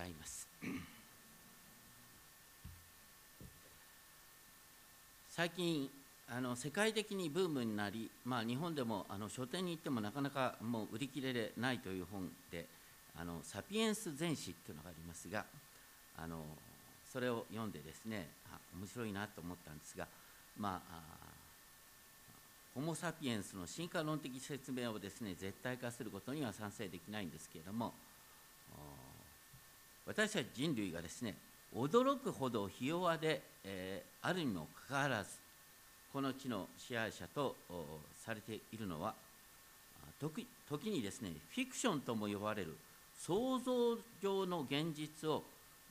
伝えます。最近あの世界的にブームになり、まあ、日本でもあの書店に行ってもなかなかもう売り切れでないという本で「あのサピエンス全史」っていうのがありますがあのそれを読んでですねあ面白いなと思ったんですがまあホモ・サピエンスの進化論的説明をですね絶対化することには賛成できないんですけれども私たち人類がですね驚くほどひ弱で、えー、あるにもかかわらずこの地の支配者とされているのは時時にですねフィクションとも呼ばれる想像上の現実を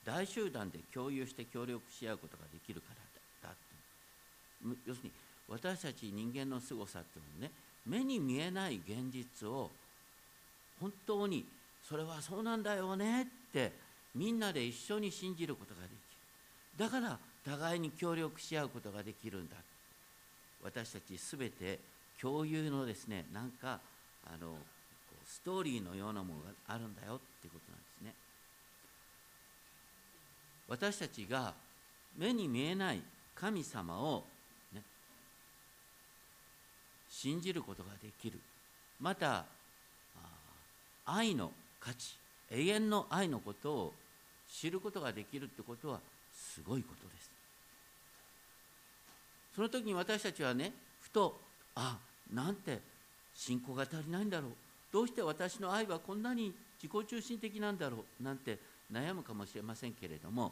大集団で共有して協力し合うことができるからだだ要するに私たち人間の凄さっていうのはね目に見えない現実を本当にそれはそうなんだよねってみんなで一緒に信じることができる。だから互いに協力し合うことができるんだ。私たち全て共有のですねなんかあのストーリーのようなものがあるんだよっていうことなんですね。私たちが目に見えない神様を、ね、信じることができる。また愛の価値永遠の愛のことを知ることができるってことはすごいことです。その時に私たちはねふとあなんて信仰が足りないんだろう。どうして私の愛はこんなに自己中心的なんだろう。なんて悩むかもしれませんけれども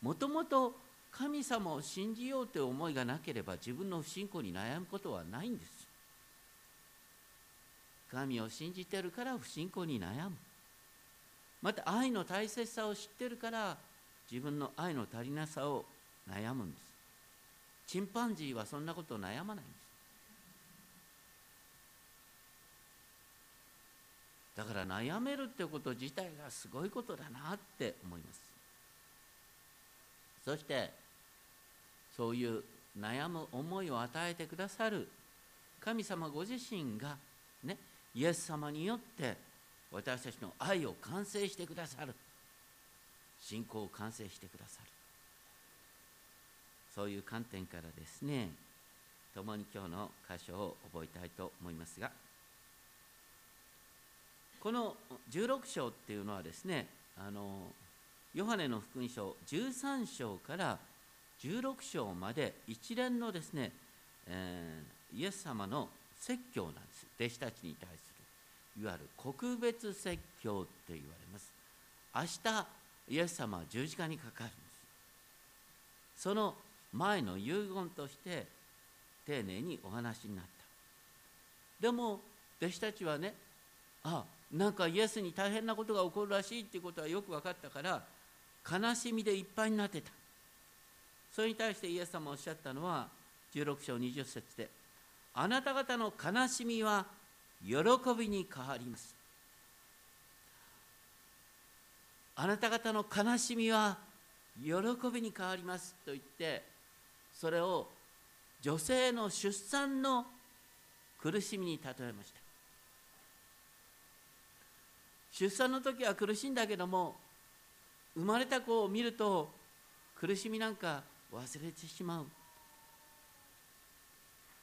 もともと神様を信じようという思いがなければ自分の不信仰に悩むことはないんです。神を信じてるから不信仰に悩む。また愛の大切さを知ってるから自分の愛の足りなさを悩むんです。チンパンジーはそんなことを悩まないんです。だから悩めるってこと自体がすごいことだなって思います。そしてそういう悩む思いを与えてくださる神様ご自身がねイエス様によって私たちの愛を完成してくださる。信仰を完成してくださる。そういう観点からですね共に今日の箇所を覚えたいと思いますがこの16章っていうのはですねあのヨハネの福音書13章から16章まで一連のですね、えー、イエス様の説教なんです。弟子たちに対する。いわゆる告別説教って言われます。明日イエス様は十字架にかかるんです。その前の遺言として丁寧にお話になった。でも弟子たちはねあなんかイエスに大変なことが起こるらしいっていうことはよく分かったから悲しみでいっぱいになってた。それに対してイエス様おっしゃったのは16章20節であなた方の悲しみは喜びに変わります。あなた方の悲しみは喜びに変わりますと言ってそれを女性の出産の苦しみに例えました。出産の時は苦しいんだけども生まれた子を見ると苦しみなんか忘れてしまう。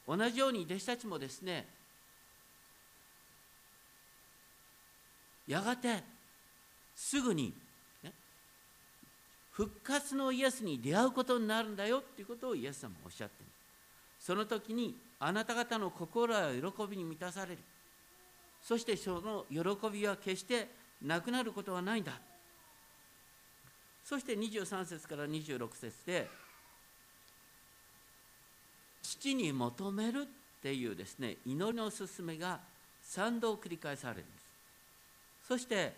同じように弟子たちもですねやがてすぐに、ね、復活のイエスに出会うことになるんだよっていうことをイエス様がおっしゃってる。その時にあなた方の心は喜びに満たされる。そしてその喜びは決してなくなることはないんだ。そして23節から26節で父に求めるっていうですね祈りの勧めが3度繰り返されるんです。そして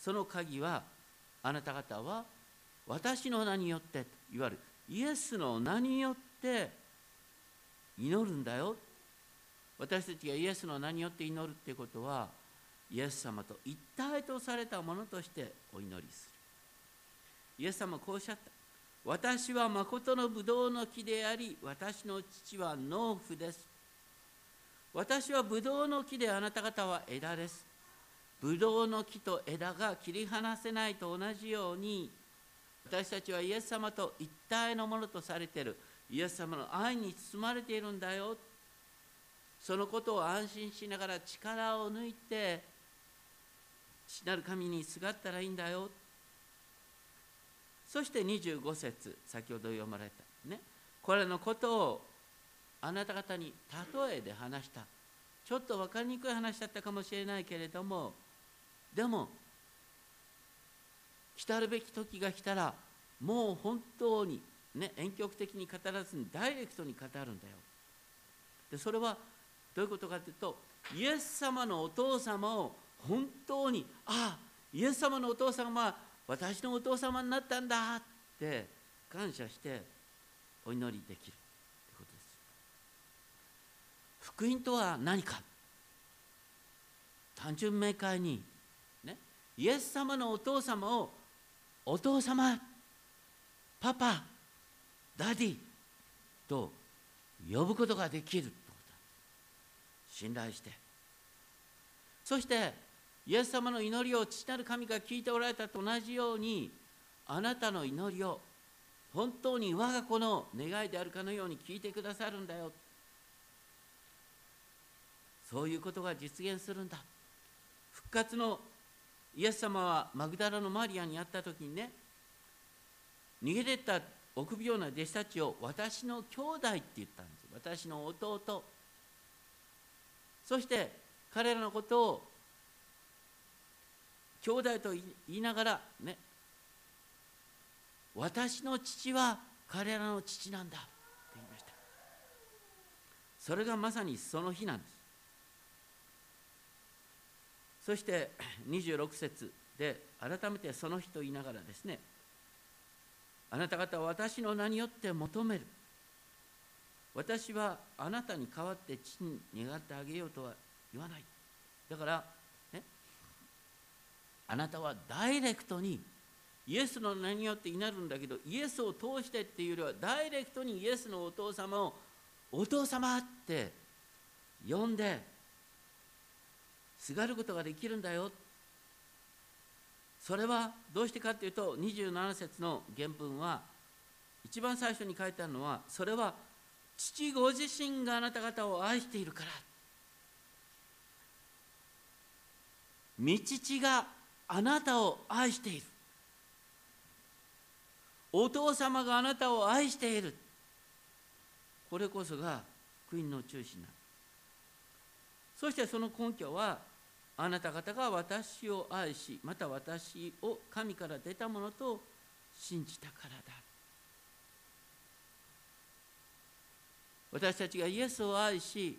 その鍵はあなた方は私の名によっていわゆるイエスの名によって祈るんだよ。私たちがイエスの名によって祈るっていうことはイエス様と一体とされたものとしてお祈りする。イエス様こうおっしゃった。私は誠のブドウの木であり私の父は農夫です。私はブドウの木であなた方は枝です。ブドウの木と枝が切り離せないと同じように私たちはイエス様と一体のものとされている。イエス様の愛に包まれているんだよ。そのことを安心しながら力を抜いて父なる神にすがったらいいんだよ。そして25節先ほど読まれたね。これのことをあなた方に例えで話した。ちょっと分かりにくい話だったかもしれないけれどもでも来たるべき時が来たらもう本当にね遠曲的に語らずにダイレクトに語るんだよ。でそれはどういうことかというとイエス様のお父様を本当にああイエス様のお父様は私のお父様になったんだって感謝してお祈りできる。福音とは何か？単純明快にねイエス様のお父様をお父様パパダディと呼ぶことができるってこと。信頼して。そしてイエス様の祈りを父なる神が聞いておられたと同じようにあなたの祈りを本当に我が子の願いであるかのように聞いてくださるんだよ。そういうことが実現するんだ。復活のイエス様はマグダラのマリアに会った時にね逃げてった臆病な弟子たちを私の兄弟って言ったんです。私の弟。そして彼らのことを兄弟と言いながらね私の父は彼らの父なんだって言いました。それがまさにその日なんです。そして 26節で改めてその日と言いながらですねあなた方は私の名によって求める。私はあなたに代わって父に願ってあげようとは言わない。だから、ね、あなたはダイレクトにイエスの名によって祈るんだけどイエスを通してっていうよりはダイレクトにイエスのお父様をお父様って呼んですがることができるんだよ。それはどうしてかっていうと27節の原文は一番最初に書いてあるのはそれは父ご自身があなた方を愛しているから。御父があなたを愛している。お父様があなたを愛している。これこそが福音の中心なそしてその根拠はあなた方が私を愛しまた私を神から出たものと信じたからだ。私たちがイエスを愛し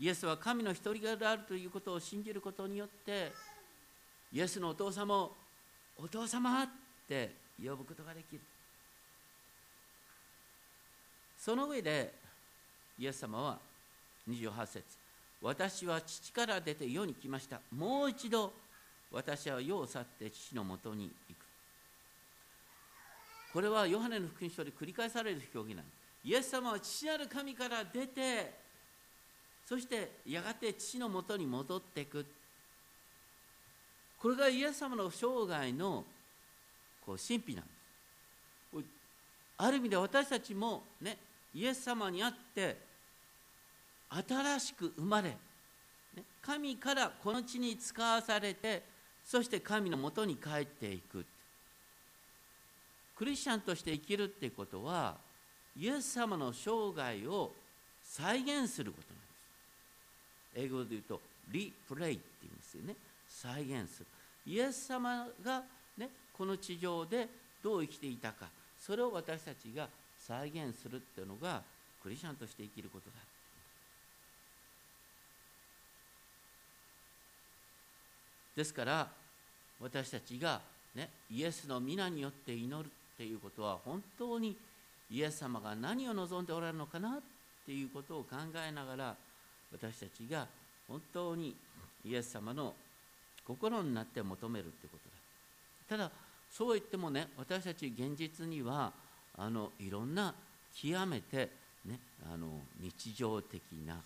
イエスは神の一人子であるということを信じることによってイエスのお父様をお父様って呼ぶことができる。その上でイエス様は28節私は父から出て世に来ました。もう一度私は世を去って父のもとに行く。これはヨハネの福音書で繰り返される表現なんです。イエス様は父なる神から出てそしてやがて父のもとに戻っていく。これがイエス様の生涯のこう神秘なんです。ある意味で私たちもねイエス様にあって新しく生まれ、神からこの地に使わされてそして神のもとに帰っていく。クリスチャンとして生きるっていうことはイエス様の生涯を再現することなんです。英語で言うとリプレイって言うんですよね。再現する。イエス様が、ね、この地上でどう生きていたかそれを私たちが再現するっていうのがクリスチャンとして生きることだ。ですから私たちが、ね、イエスの皆によって祈るっていうことは本当にイエス様が何を望んでおられるのかなっていうことを考えながら私たちが本当にイエス様の心になって求めるってことだ。ただそう言ってもね私たち現実にはあのいろんな極めて、ね、あの日常的な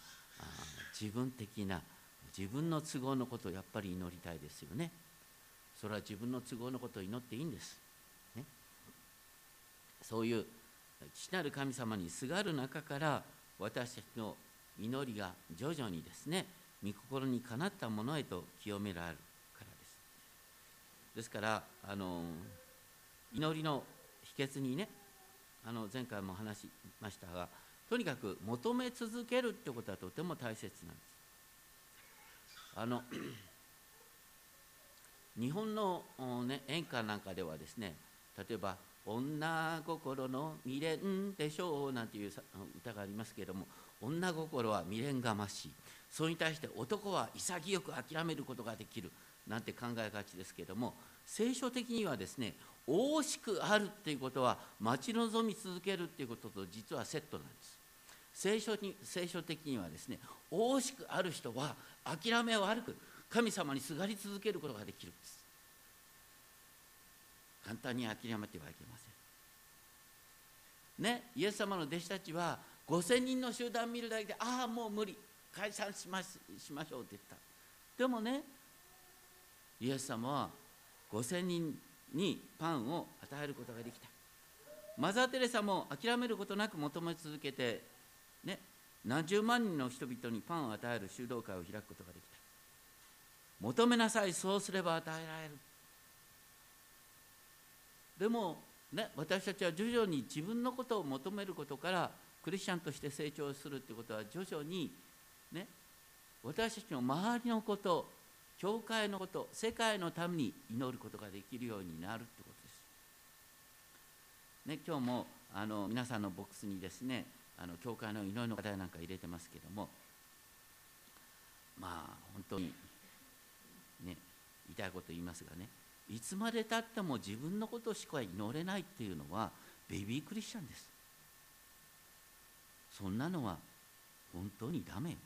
自分的な自分の都合のことをやっぱり祈りたいですよね。それは自分の都合のことを祈っていいんです、ね、そういう父なる神様にすがる中から私たちの祈りが徐々にですね御心にかなったものへと清められるからです。ですからあの祈りの秘訣にねあの前回も話しましたがとにかく求め続けるってことはとても大切なんです。あの 日本の、ね、演歌なんかではですね例えば「女心の未練でしょう」なんていう歌がありますけれども女心は未練がましい。それに対して男は潔く諦めることができる。なんて考えがちですけれども聖書的にはですね惜しくあるっていうことは待ち望み続けるっていうことと実はセットなんです。聖書に聖書的にはですね惜しくある人は諦め悪く神様にすがり続けることができるんです。簡単に諦めてはいけません。ねイエス様の弟子たちは5000人の集団見るだけでああもう無理。解散しましましょうって言った。でもねイエス様は5000人にパンを与えることができた。マザー・テレサも諦めることなく求め続けて、ね、何十万人の人々にパンを与える修道会を開くことができた求めなさいそうすれば与えられるでも、ね、私たちは徐々に自分のことを求めることからクリスチャンとして成長するということは徐々に、ね、私たちの周りのこと教会のこと世界のために祈ることができるようになるということです。ね、今日もあの皆さんのボックスにですねあの教会の祈りの課題なんか入れてますけどもまあ本当にね言いたいこと言いますがねいつまでたっても自分のことしか祈れないっていうのはベビークリスチャンです。そんなのは本当にダメ。よ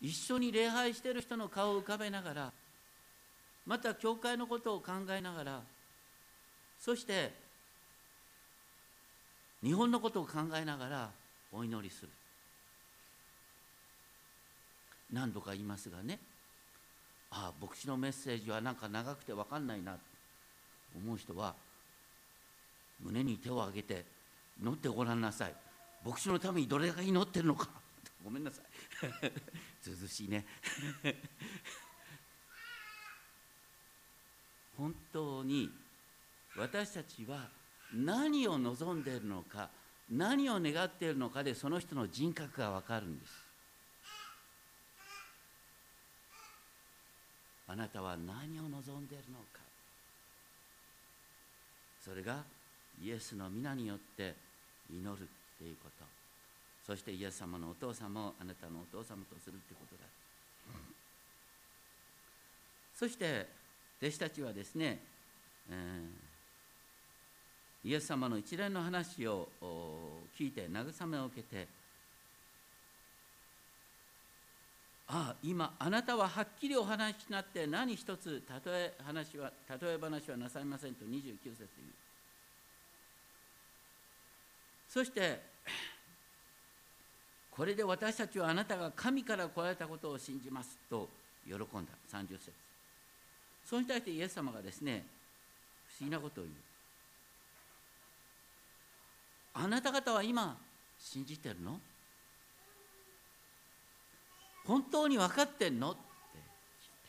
一緒に礼拝してる人の顔を浮かべながらまた教会のことを考えながらそして日本のことを考えながらお祈りする。何度か言いますがねああ牧師のメッセージはなんか長くて分かんないなと思う人は胸に手を挙げて祈ってごらんなさい。牧師のためにどれだけ祈ってるのか。ごめんなさい。涼しいね。本当に私たちは何を望んでいるのか何を願っているのかでその人の人格が分かるんです。あなたは何を望んでいるのか。それがイエスの皆によって祈るということ。そしてイエス様のお父様をあなたのお父様とするということだ、そして弟子たちはですね、えー、イエス様の一連の話を聞いて慰めを受けてああ今あなたははっきりお話しになって何一つ例え話は例え話はなさいませんと29節言う。そしてこれで私たちはあなたが神から来られたことを信じますと喜んだ。30節。それに対してイエス様がですね不思議なことを言う。あなた方は今信じてるの？本当に分かってんの？って聞いた。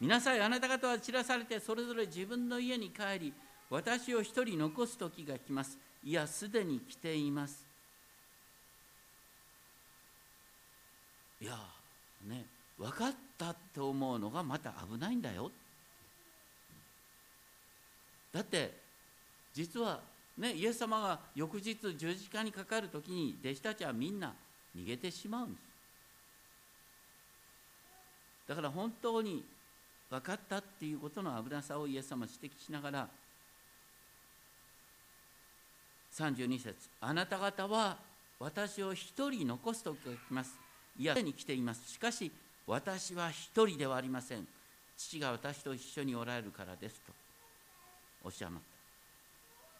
見なさいあなた方は散らされてそれぞれ自分の家に帰り私を一人残す時が来ます。いやすでに来ています。いやね分かったって思うのがまた危ないんだよ。だって実はねイエス様が翌日十字架にかかる時に弟子たちはみんな逃げてしまうんです。だから本当に分かったっていうことの危なさをイエス様は指摘しながら32節あなた方は私を一人残す時が来ます。いやに来ています。しかし私は一人ではありません。父が私と一緒におられるからですとおっしゃいました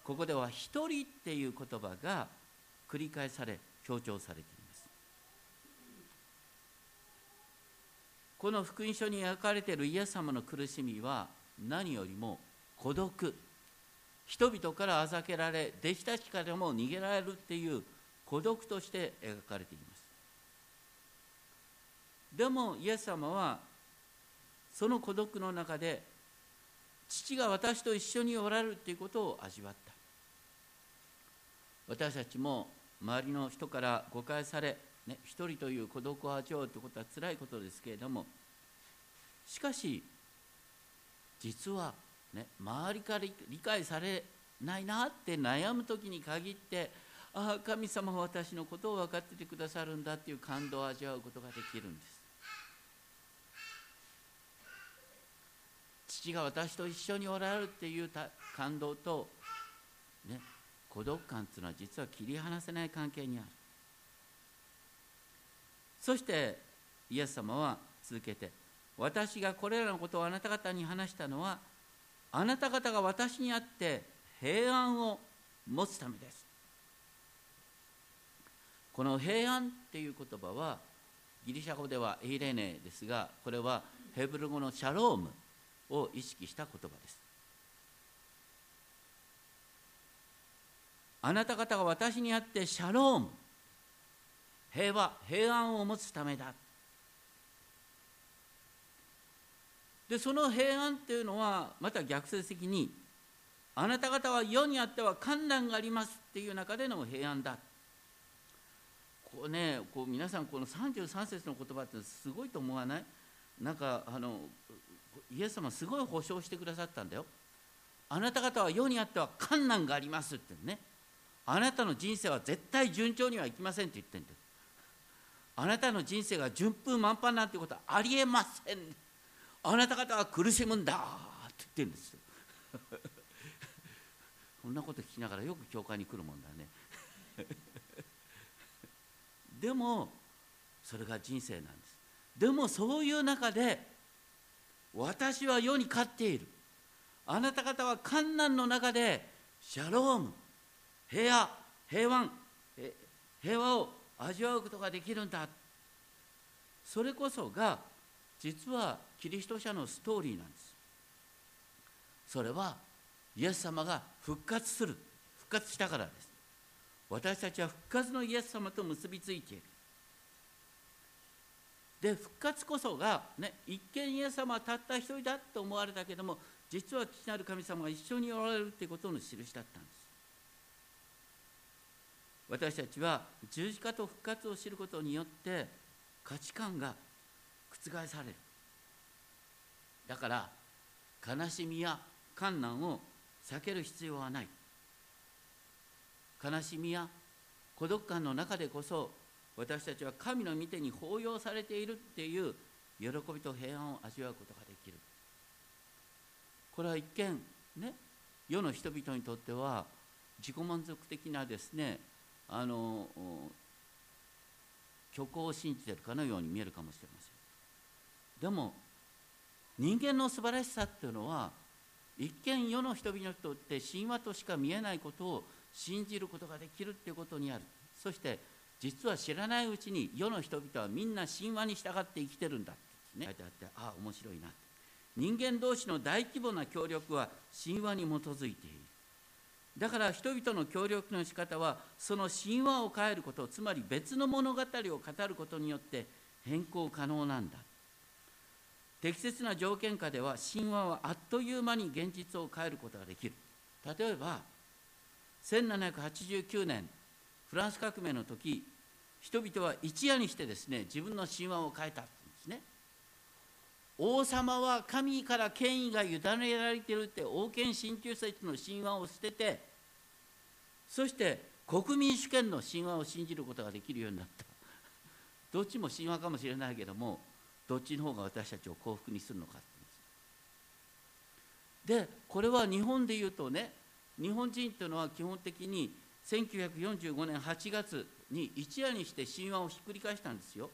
ここでは一人っていう言葉が繰り返され強調されています。この福音書に描かれているイエス様の苦しみは何よりも孤独。人々からあざけられ弟子たちからも逃げられるっていう孤独として描かれています。でもイエス様はその孤独の中で父が私と一緒におられるということを味わった私たちも周りの人から誤解され、ね、一人という孤独を味わうということはつらいことですけれどもしかし実は、ね、周りから理解されないなって悩む時に限ってああ神様は私のことを分かっててくださるんだっていう感動を味わうことができるんです。父が私と一緒におられるっていう感動と、ね、孤独感っていうのは実は切り離せない関係にある。そしてイエス様は続けて私がこれらのことをあなた方に話したのはあなた方が私にあって平安を持つためです。この平安っていう言葉はギリシャ語ではエイレネですがこれはヘブル語のシャロームを意識した言葉です。あなた方が私にあってシャローム。平和平安を持つためだ。でその平安っていうのはまた逆説的にあなた方は世にあっては困難がありますっていう中での平安だ。こうねこう皆さんこの33節の言葉ってすごいと思わない？なんかあのイエス様すごい保証してくださったんだよ。あなた方は世にあっては困難がありますってね。あなたの人生は絶対順調にはいきませんって言ってんだよ。あなたの人生が順風満帆なんてことはありえません。あなた方は苦しむんだって言ってるんですよ。こんなこと聞きながらよく教会に来るもんだね。でもそれが人生なんです。でもそういう中で私は世に勝っている。あなた方は観難の中でシャローム。平和平安平和を味わうことができるんだ。それこそが実はキリスト者のストーリーなんです。それはイエス様が復活する復活したからです。私たちは復活のイエス様と結びついている。で復活こそが、ね、一見イエス様はたった一人だと思われたけども実は父なる神様が一緒におられるということの印だったんです。私たちは十字架と復活を知ることによって価値観が覆される。だから悲しみや困難を避ける必要はない。悲しみや孤独感の中でこそ私たちは神の御手に抱擁されているっていう喜びと平安を味わうことができる。これは一見ね世の人々にとっては自己満足的なですねあの虚構を信じてるかのように見えるかもしれません。でも人間の素晴らしさっていうのは一見世の人々にとって神話としか見えないことを信じることができるっていうことにある。そして実は知らないうちに世の人々はみんな神話に従って生きてるんだってね。書いてあってああ面白いな人間同士の大規模な協力は神話に基づいている。だから人々の協力の仕方はその神話を変えることつまり別の物語を語ることによって変更可能なんだ。適切な条件下では神話はあっという間に現実を変えることができる。例えば1789年フランス革命の時人々は一夜にしてですね自分の神話を変えたんですね。王様は神から権威が委ねられてるって王権親中説の神話を捨ててそして国民主権の神話を信じることができるようになった。どっちも神話かもしれないけどもどっちの方が私たちを幸福にするのかでこれは日本でいうとね日本人というのは基本的に1945年8月に一夜にして神話をひっくり返したんですよ。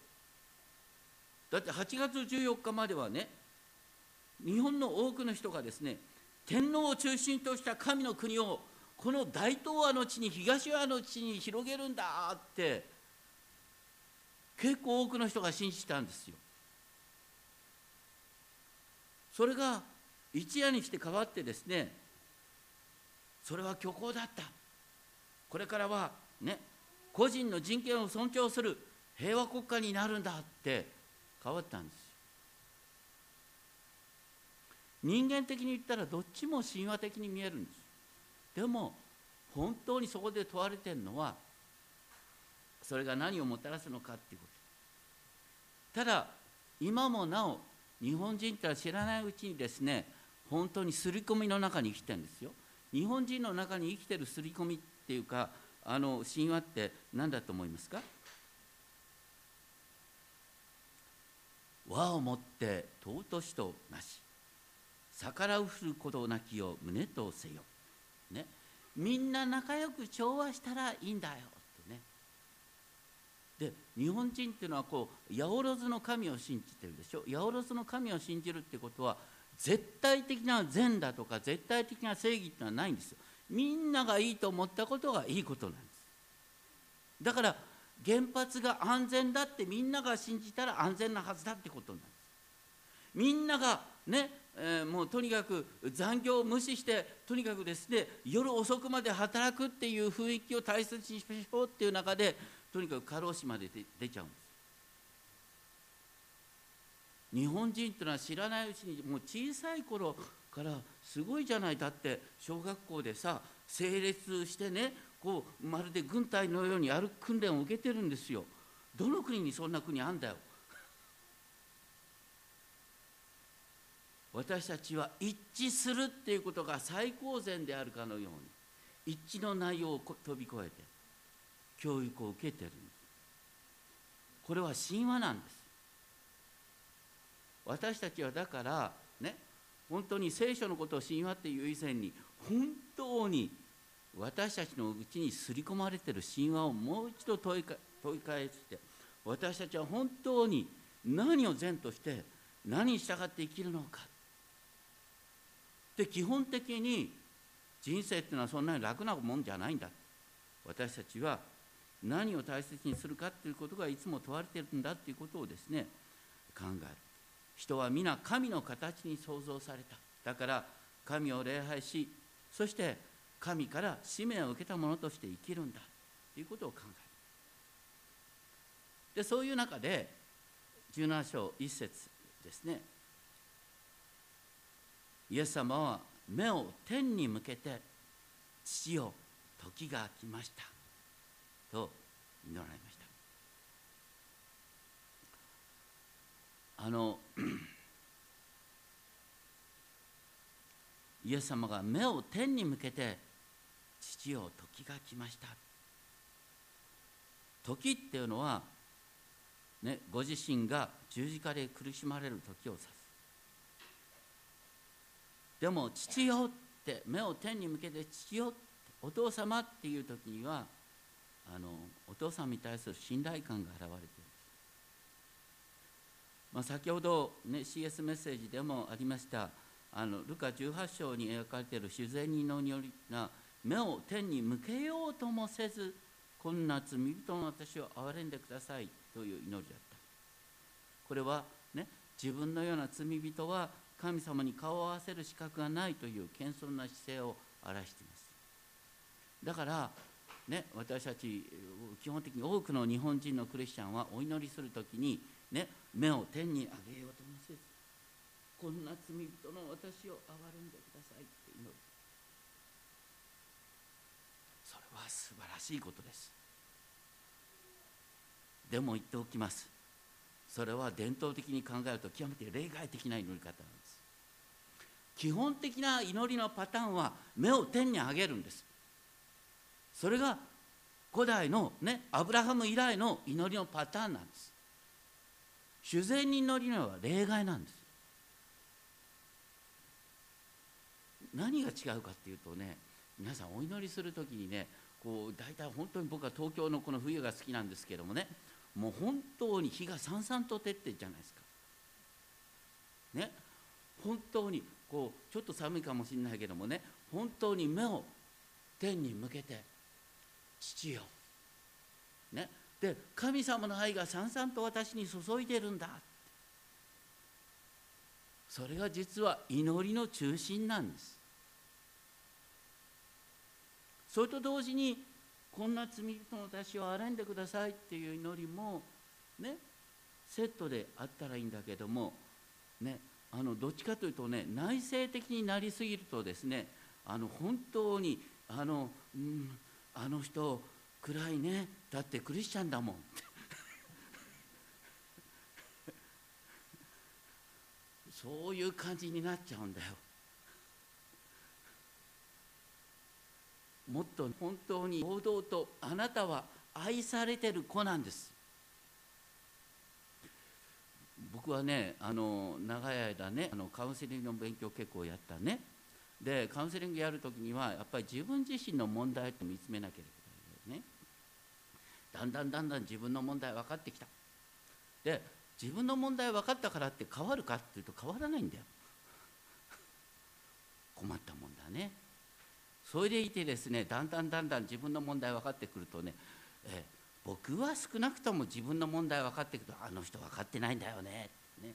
だって8月14日まではね日本の多くの人がですね天皇を中心とした神の国をこの大東亜の地に東亜の地に広げるんだって結構多くの人が信じたんですよ。それが一夜にして変わってですねそれは虚構だった。これからはね個人の人権を尊重する平和国家になるんだって変わったんです。人間的に言ったらどっちも神話的に見えるんです。でも本当にそこで問われてるのはそれが何をもたらすのかっていうこと。ただ今もなお日本人っては知らないうちにですね本当に刷り込みの中に生きてるんですよ。日本人の中に生きてる刷り込みっていうかあの神話って何だと思いますか？和をもって尊しとなし逆らうふることなきを胸とせよ、ね、みんな仲良く調和したらいいんだよってね。で日本人っていうのはこう八百万の神を信じてるでしょ？八百万の神を信じるってことは絶対的な善だとか絶対的な正義っていうのはないんですよ。みんながいいと思ったことがいいことなんです。だから原発が安全だってみんなが信じたら安全なはずだってことなんですみんながね、えー、もうとにかく残業を無視してとにかくですね夜遅くまで働くっていう雰囲気を大切にしましょうっていう中でとにかく過労死まで出ちゃうんです。日本人っていうのは知らないうちにもう小さい頃からすごいじゃない。だって小学校でさ整列してねこうまるで軍隊のように歩く訓練を受けてるんですよ。どの国にそんな国あんだよ。私たちは一致するっていうことが最高善であるかのように一致の内容を飛び越えて教育を受けてるんです。これは神話なんです。私たちはだからね本当に聖書のことを神話っていう以前に本当に私たちのうちに刷り込まれている神話をもう一度問い問い返して私たちは本当に何を善として何に従って生きるのか。で基本的に人生っていうのはそんなに楽なもんじゃないんだ。私たちは何を大切にするかっていうことがいつも問われてるんだ。っていうことをですね考える。人は皆神の形に創造された。だから神を礼拝しそして神から使命を受けた者として生きるんだ。ということを考える。でそういう中で17章1節ですね。イエス様は目を天に向けて父よ時が来ました。と祈られました。あのイエス様が目を天に向けて父よ時が来ました。時っていうのは、ね、ご自身が十字架で苦しまれる時を指す。でも父よって目を天に向けて父よお父様っていう時にはあのお父さんに対する信頼感が現れてる。まあ、先ほど、ね、CS メッセージでもありましたあのルカ18章に描かれている自然にのよりな目を天に向けようともせずこんな罪人の私を憐れんでくださいという祈りだった。これはね自分のような罪人は神様に顔を合わせる資格がないという謙遜な姿勢を表しています。だからね私たち基本的に多くの日本人のクリスチャンはお祈りする時にね目を天に上げようともせずこんな罪人の私を憐れんでくださいって祈るそれは素晴らしいことです。でも言っておきます。それは伝統的に考えると極めて例外的な祈り方なんです。基本的な祈りのパターンは目を天に上げるんです。それが古代のねアブラハム以来の祈りのパターンなんです。主然に祈りのは例外なんです。何が違うかっていうとね皆さんお祈りする時にねこう大体本当に僕は東京のこの冬が好きなんですけどもねもう本当に日がさんさんと照ってるじゃないですか。ね本当にこうちょっと寒いかもしれないけどもね本当に目を天に向けて父よ、ね、で神様の愛がさんさんと私に注いでるんだ。それが実は祈りの中心なんです。それと同時にこんな罪人の私を憐れんでくださいっていう祈りもねセットであったらいいんだけどもねあのどっちかというとね内省的になりすぎるとですねあの本当にあの、うん、あの人暗いねだってクリスチャンだもん。そういう感じになっちゃうんだよ。もっと本当に堂々とあなたは愛されてる子なんです。僕はねあの長い間ねあのカウンセリングの勉強結構やったね。でカウンセリングやるときにはやっぱり自分自身の問題と見つめなければいけないね。だんだんだんだん自分の問題分かってきた。で自分の問題分かったからって変わるかっていうと変わらないんだよ。困ったもんだね。それでいてですねだんだんだんだん自分の問題分かってくるとね、え僕は少なくとも自分の問題分かってくるとあの人分かってないんだよねね。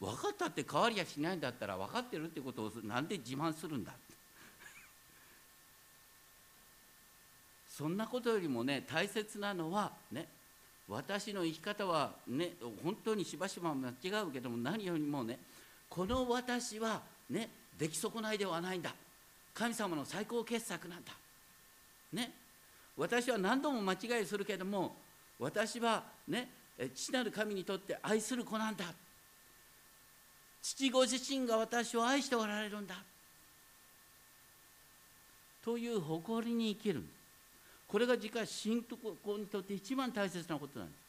分かったって変わりやしないんだったら分かってるってことをなんで自慢するんだ そんなことよりもね大切なのはね私の生き方はね本当にしばしば間違うけども何よりもねこの私はね出来損ないではないんだ。神様の最高傑作なんだ。ね。私は何度も間違いするけども私はね父なる神にとって愛する子なんだ。父ご自身が私を愛しておられるんだ。という誇りに生きる。これが実は信徒にとって一番大切なことなんです。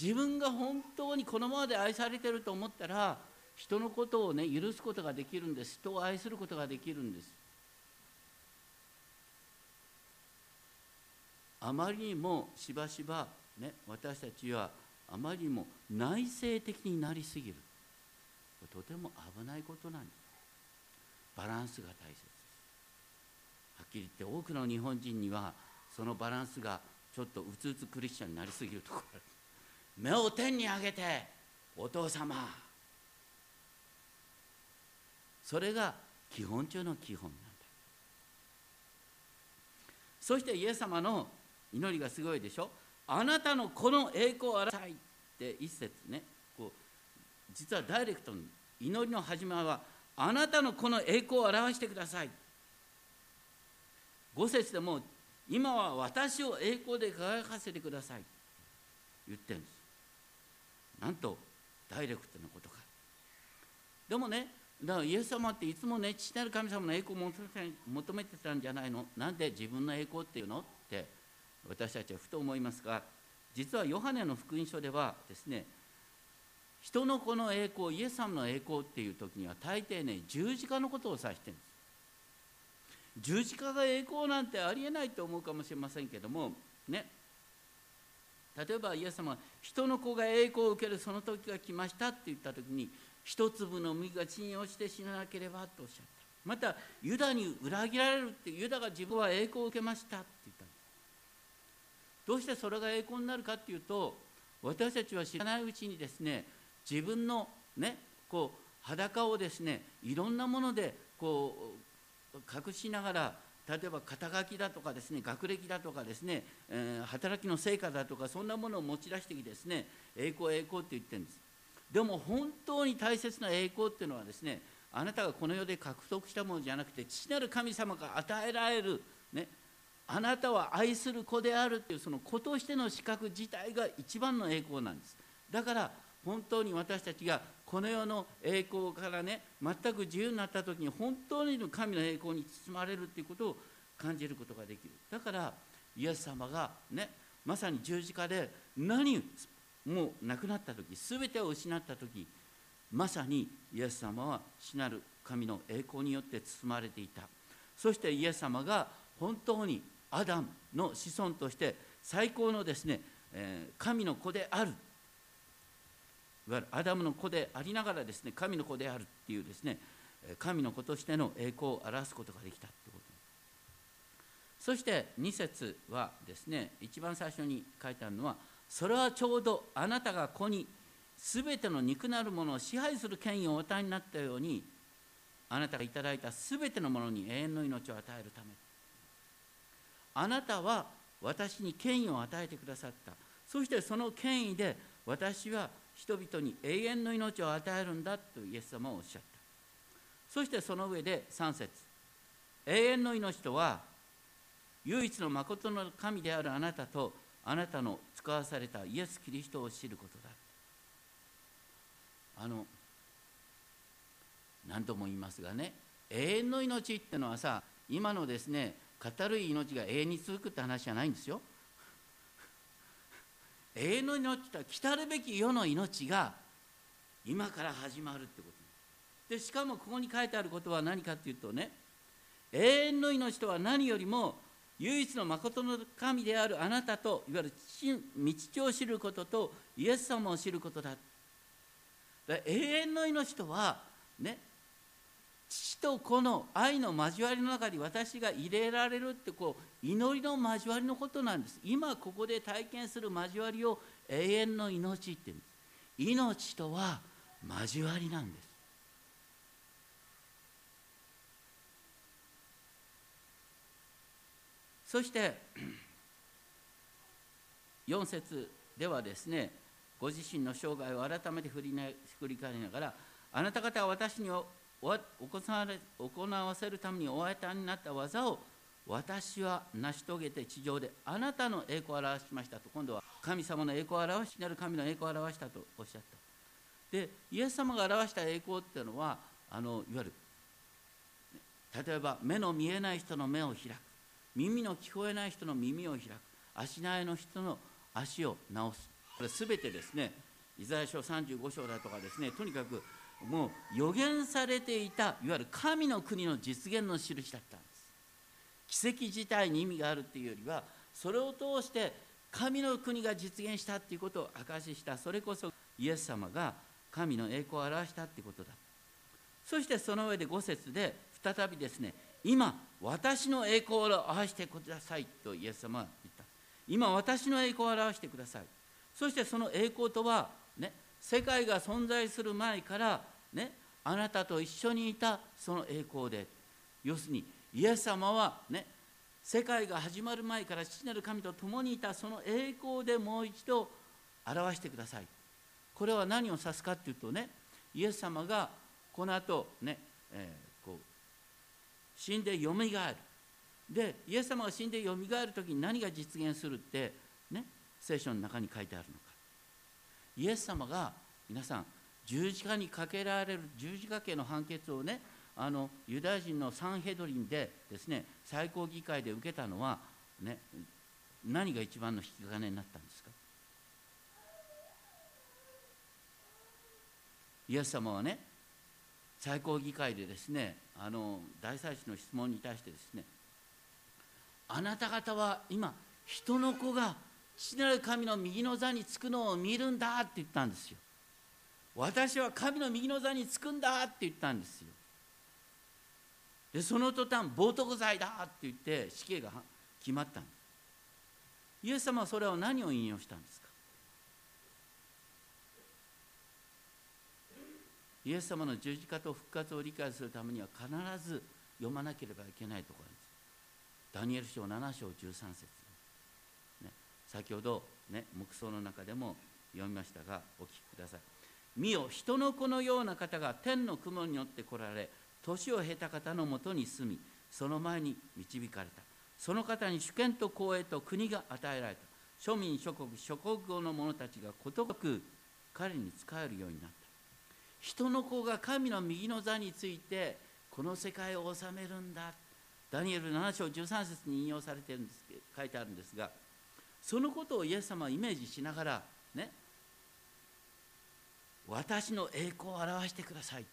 自分が本当にこのままで愛されてると思ったら人のことをね許すことができるんです。人を愛することができるんです。あまりにもしばしばね私たちはあまりにも内省的になりすぎる。とても危ないことなんです。バランスが大切です。はっきり言って多くの日本人にはそのバランスがちょっとうつうつクリスチャンになりすぎるところ目を天に上げてお父様。それが基本中の基本なんだ。そしてイエス様の祈りがすごいでしょ。あなたのこの栄光を表さいって一節ね。こう実はダイレクトに祈りの始まりはあなたのこの栄光を表してください。五節でも今は私を栄光で輝かせてください。言ってるんです。なんとダイレクトなことか。でもねだからイエス様っていつもね父なる神様の栄光を求めてたんじゃないの？なんで自分の栄光っていうの？って私たちはふと思いますが実はヨハネの福音書ではですね人の子の栄光イエス様の栄光っていう時には大抵ね十字架のことを指してるんです。十字架が栄光なんてありえないと思うかもしれませんけどもね。例えばイエス様は人の子が栄光を受けるその時が来ましたって言った時に一粒の実が地に落ちて死ななければとおっしゃった。またユダに裏切られるってユダが自分は栄光を受けましたって言った。んですどうしてそれが栄光になるかっていうと私たちは知らないうちにですね自分のねこう裸をですねいろんなものでこう隠しながら例えば肩書きだとかですね学歴だとかですね、えー、働きの成果だとかそんなものを持ち出してきてですね栄光栄光って言ってるんです。でも本当に大切な栄光っていうのはですねあなたがこの世で獲得したものじゃなくて父なる神様が与えられる、ね、あなたは愛する子であるっていうその子としての資格自体が一番の栄光なんです。だから本当に私たちがこの世の栄光からね全く自由になった時に本当に神の栄光に包まれるっていうことを感じることができる。だからイエス様がねまさに十字架で何もう亡くなった時全てを失った時まさにイエス様は死なる神の栄光によって包まれていた。そしてイエス様が本当にアダムの子孫として最高のですねえ神の子である。いわゆるアダムの子でありながらですね神の子であるっていうですね神の子としての栄光を表すことができたということ。そして2節はですね一番最初に書いてあるのはそれはちょうどあなたが子に全ての肉なるものを支配する権威をお与えになったようにあなたがいただいた全てのものに永遠の命を与えるため。あなたは私に権威を与えてくださった。そしてその権威で私は人々に永遠の命を与えるんだとイエス様はおっしゃった。そしてその上で3節。永遠の命とは唯一の誠の神であるあなたとあなたの使わされたイエス・キリストを知ることだ。あの何度も言いますがね永遠の命ってのはさ今のですね語る命が永遠に続くって話じゃないんですよ。永遠の命とは来るべき世の命が今から始まるってこと。でしかもここに書いてあることは何かっていうとね永遠の命とは何よりも唯一の誠の神であるあなたといわゆる道を知ることとイエス様を知ることだ。永遠の命とはね父と子の愛の交わりの中に私が入れられるってこう祈りの交わりのことなんです。今ここで体験する交わりを永遠の命って言うんです。命とは交わりなんです。そして 4節ではですねご自身の生涯を改めて振り振り返りながらあなた方は私に行わせるためにお与えになった技を私は成し遂げて地上であなたの栄光を表しましたと。今度は神様の栄光を表しなる神の栄光を表したとおっしゃった。でイエス様が表した栄光っていうのはあのいわゆる例えば目の見えない人の目を開く。耳の聞こえない人の耳を開く。足苗の人の足を治す。これ全てですねイザヤ書35章だとかですねとにかくもう予言されていたいわゆる神の国の実現の印だったんです。奇跡自体に意味があるっていうよりはそれを通して神の国が実現したっていうことを証しした。それこそイエス様が神の栄光を表したっていうことだ。そしてその上で5節で再びですね今私の栄光を表してくださいとイエス様は言った。今私の栄光を表してください。そしてその栄光とはね世界が存在する前からねあなたと一緒にいたその栄光で要するにイエス様はね世界が始まる前から父なる神と共にいたその栄光でもう一度表してください。これは何を指すかっていうとねイエス様がこの後ね、えー、死んでよみがえる。でイエス様が死んでよみがえる時に何が実現するってね聖書の中に書いてあるのか。イエス様が皆さん十字架にかけられる十字架刑の判決をねあのユダヤ人のサンヘドリンでですね最高議会で受けたのは、ね、何が一番の引き金になったんですか？イエス様はね最高議会でですねあの大祭司の質問に対してですねあなた方は今人の子が父なる神の右の座につくのを見るんだって言ったんですよ私は神の右の座につくんだって言ったんですよ。でその途端冒涜罪だって言って死刑が決まったんですイエス様はそれを何を引用したんですか？イエス様の十字架と復活を理解するためには必ず読まなければいけないところです。ダニエル書7章13節、ね、先ほど、ね、黙想の中でも読みましたがお聞きください。見よ人の子のような方が天の雲によって来られ年を経た方のもとに住みその前に導かれた。その方に主権と光栄と国が与えられた。庶民諸国諸国語の者たちがことごとく彼に仕えるようになった。人の子が神の右の座についてこの世界を治めるんだ。ダニエル7章13節に引用されてるんです書いてあるんですがそのことをイエス様はイメージしながらね私の栄光を表してくださいって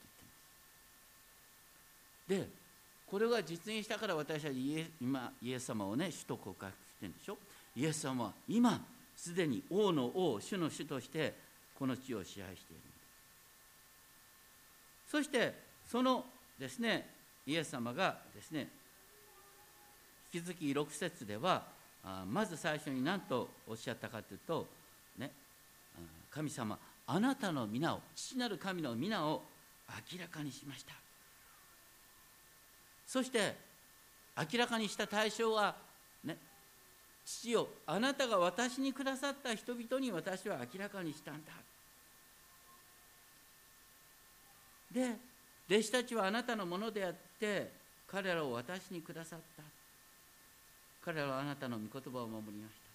言ってます。でこれが実現したから私はイエ今イエス様をね主と告白してるんでしょ？イエス様は今すでに王の王主の主としてこの地を支配している。そしてそのですねイエス様がですね引き続き6節ではまず最初に何とおっしゃったかというと、ね、神様あなたの皆を父なる神の皆を明らかにしました。そして明らかにした対象はね父よあなたが私にくださった人々に私は明らかにしたんだ。で弟子たちはあなたのものであって彼らを私にくださった。彼らはあなたの御言葉を守りました。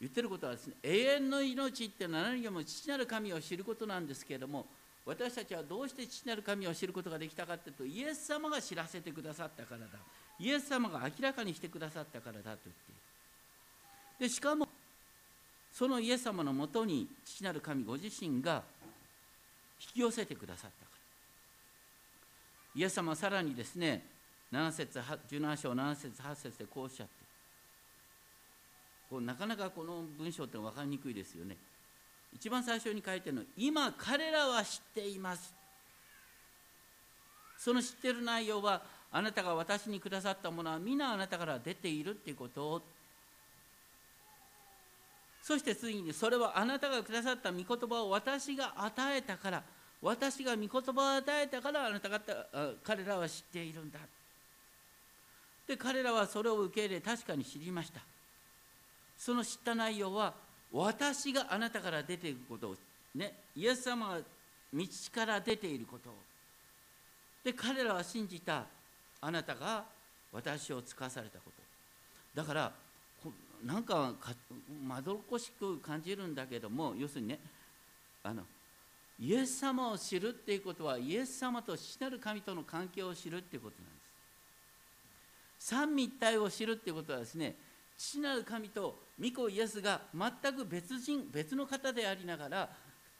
言ってることはですね永遠の命って何よりも父なる神を知ることなんですけれども私たちはどうして父なる神を知ることができたかというとイエス様が知らせてくださったからだ。イエス様が明らかにしてくださったからだと言っている。でしかもそのイエス様のもとに父なる神ご自身が引き寄せてくださったから。イエス様はさらにですね7節17章7節8節でこうおっしゃって。こうなかなかこの文章って分かりにくいですよね。一番最初に書いてるのは今彼らは知っています。その知ってる内容はあなたが私にくださったものは皆あなたから出ているっていうことをそして次にそれはあなたがくださった御言葉を私が与えたから私が御言葉を与えたからあなた方彼らは知っているんだ。で彼らはそれを受け入れ確かに知りました。その知った内容は私があなたから出ていることをねイエス様が道から出ていることを。で彼らは信じたあなたが私を使わされたこと。だからなんかまどろこしく感じるんだけども要するにねあのイエス様を知るっていうことはイエス様と父なる神との関係を知るっていうことなんです。三位一体を知るっていうことはですね父なる神と御子イエスが全く別人別の方でありながら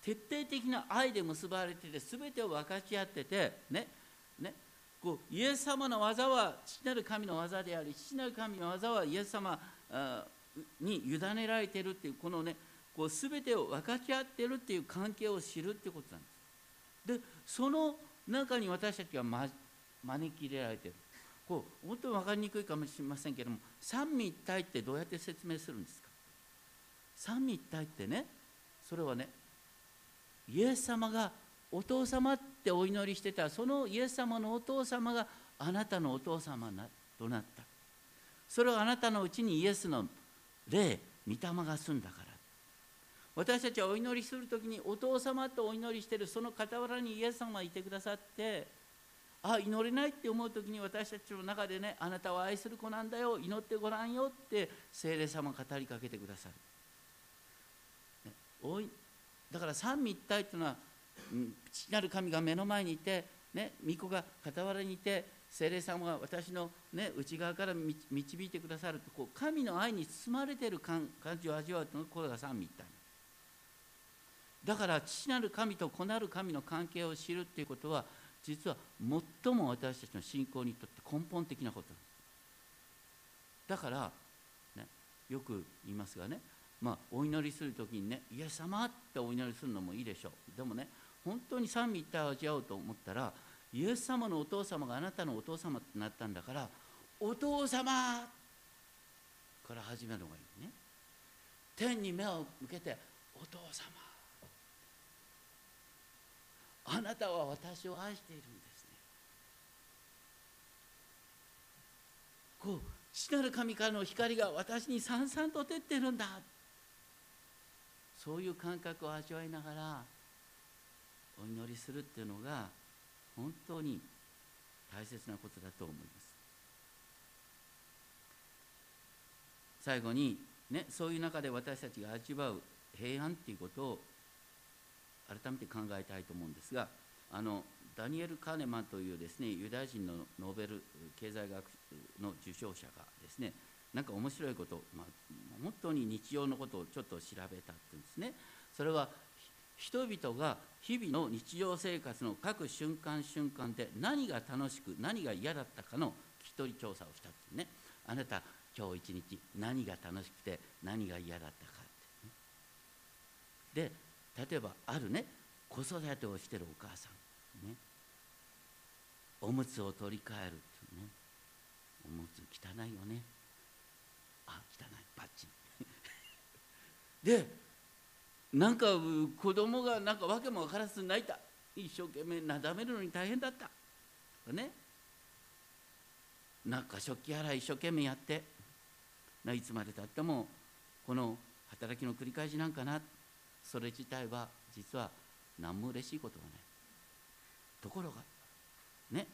徹底的な愛で結ばれてて全てを分かち合っててねねこうイエス様の技は父なる神の技であり父なる神の技はイエス様に委ねられているっていうこのねこう全てを分かち合ってるっていう関係を知るっていうことなんです。でその中に私たちは、ま、招き入れられてる。こう本当に分かりにくいかもしれませんけども三位一体ってどうやって説明するんですか？三位一体ってねそれはねイエス様がお父様ってお祈りしてたそのイエス様のお父様があなたのお父様となった。それはあなたのうちにイエスの霊御霊が住んだから。私たちはお祈りする時にお父様とお祈りしてるその傍らにイエス様がいてくださってあ祈れないって思う時に私たちの中でねあなたを愛する子なんだよ祈ってごらんよって聖霊様語りかけてくださる、ね、おいだから三位一体っていうのは、父なる神が目の前にいて、ね、御子が傍らにいて聖霊様が私の、ね、内側から導いてくださるとこう神の愛に包まれている感じを味わうというのがこれが三位一体。だから父なる神と子なる神の関係を知るっていうことは実は最も私たちの信仰にとって根本的なこと。だからねよく言いますがねまあお祈りする時にね「イエス様」ってお祈りするのもいいでしょう。でもね本当に三位一体を味わおうと思ったらイエス様のお父様があなたのお父様ってなったんだからお父様から始めるのがいいね。天に目を向けてお父様。あなたは私を愛しているんですね。こう父なる神からの光が私にさんさんと照ってるんだ。そういう感覚を味わいながらお祈りするっていうのが本当に大切なことだと思います。最後にねそういう中で私たちが味わう平安っていうことを改めて考えたいと思うんですがあのダニエル・カーネマンというですねユダヤ人のノーベル経済学の受賞者がですねなんか面白いことまあ、本当に日常のことをちょっと調べたっていうんですね。それは人々が日々の日常生活の各瞬間瞬間で何が楽しく何が嫌だったかの聞き取り調査をしたってね。あなた今日一日何が楽しくて何が嫌だったか。って、ね、で例えばあるね子育てをしてるお母さんね。おむつを取り替えるっていうね。おむつ汚いよね。あ汚い。バッチリ。でなんか子供がなんか訳も分からず泣いた。一生懸命なだめるのに大変だった。ね。なんか食器洗い一生懸命やって。ないつまでたってもこの働きの繰り返しなんかな。それ自体は実は何も嬉しいことがない。ところがね。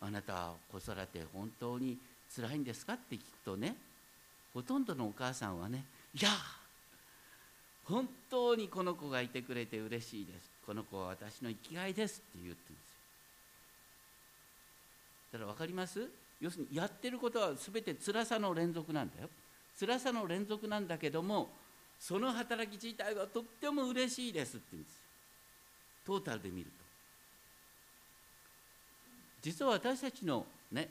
あなた子育て本当につらいんですか？って聞くとね。ほとんどのお母さんはねいや本当にこの子がいてくれて嬉しいです。この子は私の生きがいですって言ってるんですよ。だから分かります？要するにやってることは全て辛さの連続なんだよ。辛さの連続なんだけどもその働き自体はとっても嬉しいですって言うんです。よトータルで見ると。実は私たちのね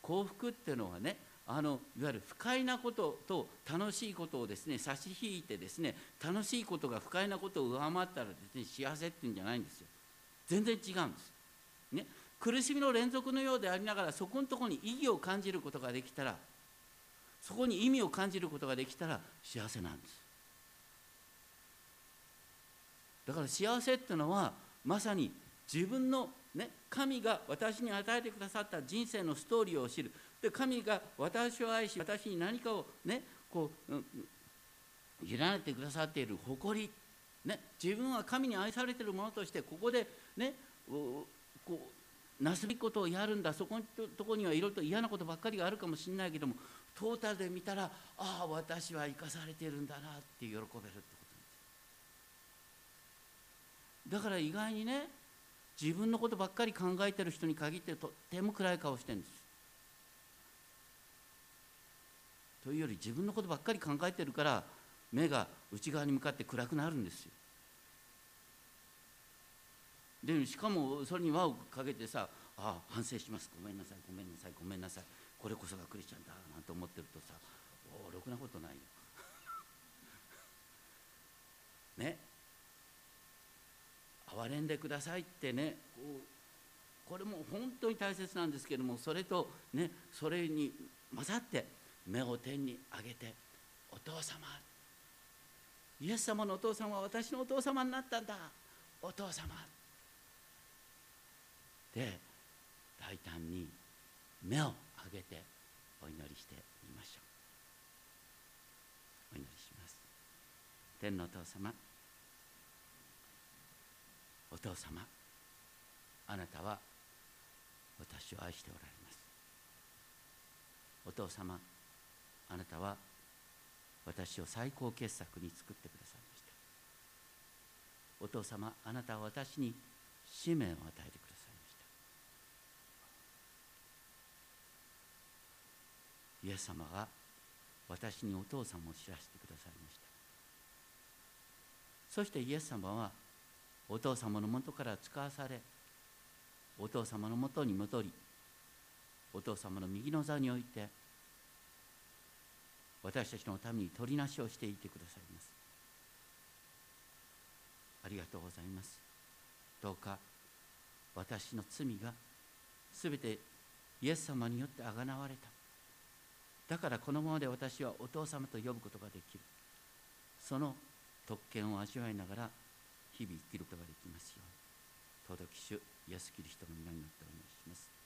幸福っていうのはねあのいわゆる不快なことと楽しいことをですね差し引いてですね楽しいことが不快なことを上回ったらですね幸せっていうんじゃないんですよ。全然違うんです、ね、苦しみの連続のようでありながらそこのところに意義を感じることができたらそこに意味を感じることができたら幸せなんです。だから幸せっていうのはまさに自分のね神が私に与えてくださった人生のストーリーを知るで神が私を愛し私に何かをねこう、うん、委ねてくださっている誇り、ね、自分は神に愛されているものとしてここでねこうなすべきことをやるんだ。そこのとこにはいろいろと嫌なことばっかりがあるかもしれないけどもトータルで見たらああ私は生かされてるんだなって喜べるってこと。ですだから意外にね自分のことばっかり考えてる人に限ってとっても暗い顔してるんです。というより自分のことばっかり考えてるから目が内側に向かって暗くなるんですよ。でしかもそれに輪をかけてさ「ああ反省します。ごめんなさいごめんなさいごめんなさい。これこそがクリスチャンだ」なんて思ってるとさおろくなことないよ。ね。憐れんでくださいってねこうこれも本当に大切なんですけどもそれとねそれに混ざって目を天に上げて「お父様。イエス様のお父さんは私のお父様になったんだ。お父様」で大胆に目を上げてお祈りしてみましょう。お祈りします。天のお父様。お父様。あなたは私を愛しておられます。お父様。あなたは私を最高傑作に作ってくださいました。お父様あなたは私に使命を与えてくださいました。イエス様が私にお父様を知らせてくださいました。そしてイエス様はお父様のもとから使わされお父様のもとに戻りお父様の右の座において私たちのために取りなしをしていてくださいます。ありがとうございます。どうか私の罪がすべてイエス様によってあがなわれた。だからこのままで私はお父様と呼ぶことができる。その特権を味わいながら日々生きることができますように。尊き主イエスキリストの皆によってお願いします。